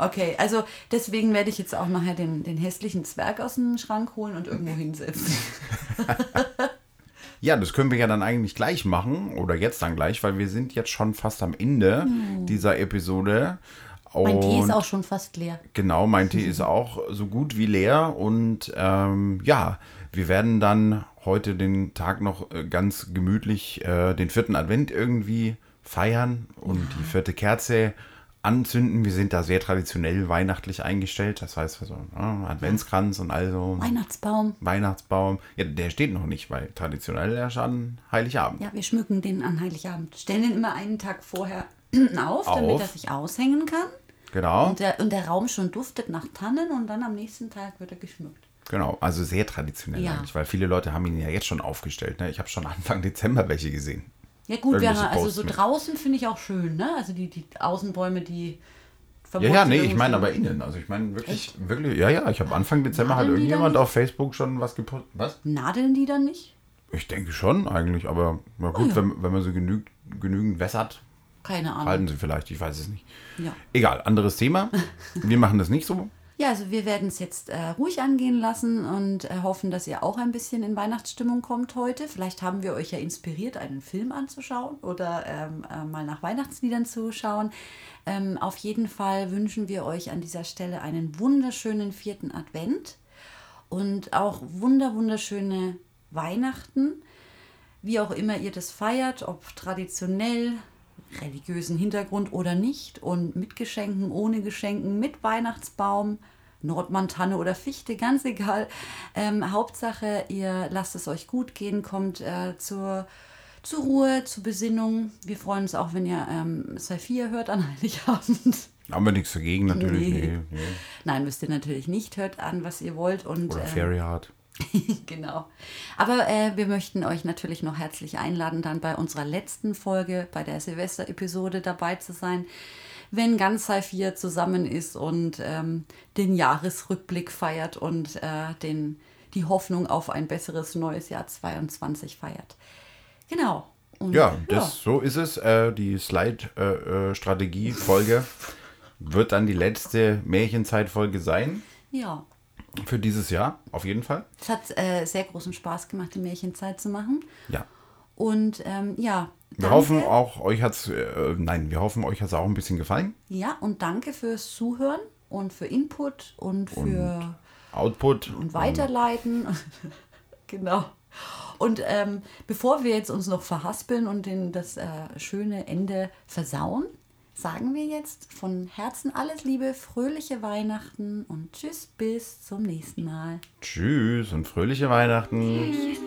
Okay, also deswegen werde ich jetzt auch nachher den, den hässlichen Zwerg aus dem Schrank holen und irgendwo hinsetzen. *laughs* Ja, das können wir ja dann eigentlich gleich machen oder jetzt dann gleich, weil wir sind jetzt schon fast am Ende dieser Episode. Hm. Mein Tee ist Und auch schon fast leer. Genau, mein Tee ist auch so gut wie leer und ähm, ja, wir werden dann heute den Tag noch äh, ganz gemütlich äh, den vierten Advent irgendwie feiern und die vierte Kerze anzünden. Wir sind da sehr traditionell weihnachtlich eingestellt, das heißt also ja, Adventskranz und also Weihnachtsbaum. Weihnachtsbaum. Ja, der steht noch nicht, weil traditionell erst an Heiligabend. Ja, wir schmücken den an Heiligabend. Stellen den immer einen Tag vorher *clears throat* auf, damit Auf. er sich aushängen kann. Genau, Und der, und der Raum schon duftet nach Tannen und dann am nächsten Tag wird er geschmückt. genau. Also sehr traditionell Ja. eigentlich, weil viele Leute haben ihn ja jetzt schon aufgestellt. Ne? Ich habe schon Anfang Dezember welche gesehen. Ja gut, wir haben, also so mit. draußen finde ich auch schön, ne? Also die, die Außenbäume, die Ja, ja, nee, ich meine aber innen. Also ich meine wirklich, wirklich, ja, ja, ich habe Anfang Dezember halt Nadeln die irgendjemand auf Facebook schon was gepostet. Was? Nadeln die dann nicht? Ich denke schon eigentlich, aber na gut, Oh ja. wenn, wenn man so genügend, genügend wässert, Keine Ahnung. halten sie vielleicht, ich weiß es nicht. Ja. Egal, anderes Thema. *laughs* Wir machen das nicht so. Ja, also wir werden es jetzt äh, ruhig angehen lassen und äh, hoffen, dass ihr auch ein bisschen in Weihnachtsstimmung kommt heute. Vielleicht haben wir euch ja inspiriert, einen Film anzuschauen oder ähm, äh, mal nach Weihnachtsliedern zu schauen. Ähm, auf jeden Fall wünschen wir euch an dieser Stelle einen wunderschönen vierten Advent und auch wunder, wunderschöne Weihnachten. Wie auch immer ihr das feiert, ob traditionell, religiösen Hintergrund oder nicht und mit Geschenken, ohne Geschenken, mit Weihnachtsbaum, Nordmantanne oder Fichte, ganz egal. Ähm, Hauptsache, ihr lasst es euch gut gehen, kommt äh, zur, zur Ruhe, zur Besinnung. Wir freuen uns auch, wenn ihr ähm, Sophia hört an *laughs* Heiligabend. Haben wir nichts dagegen natürlich. Nee. Nee. Nee. Nein, müsst ihr natürlich nicht. Hört an, was ihr wollt. Und, Oder ähm, Fairy Heart. *laughs* genau. Aber äh, wir möchten euch natürlich noch herzlich einladen, dann bei unserer letzten Folge, bei der Silvester-Episode dabei zu sein, wenn ganz Sci 4 zusammen ist und ähm, den Jahresrückblick feiert und äh, den, die Hoffnung auf ein besseres neues Jahr 22 feiert. Genau. Und, Ja, das, so ist es. Äh, die Slide-Strategie-Folge wird dann die letzte Märchenzeitfolge sein ja. für dieses Jahr, auf jeden Fall. Es hat äh, sehr großen Spaß gemacht, die Märchenzeit zu machen. Ja. Und ähm, ja. Wir hoffen auch, euch hat's, äh, nein, wir hoffen, euch hat es auch ein bisschen gefallen. Ja, und danke fürs Zuhören und für Input und für Output. und Weiterleiten. *laughs* genau. Und ähm, bevor wir jetzt uns noch verhaspeln und den, das äh, schöne Ende versauen, sagen wir jetzt von Herzen alles Liebe, fröhliche Weihnachten und tschüss bis zum nächsten Mal. Tschüss und fröhliche Weihnachten.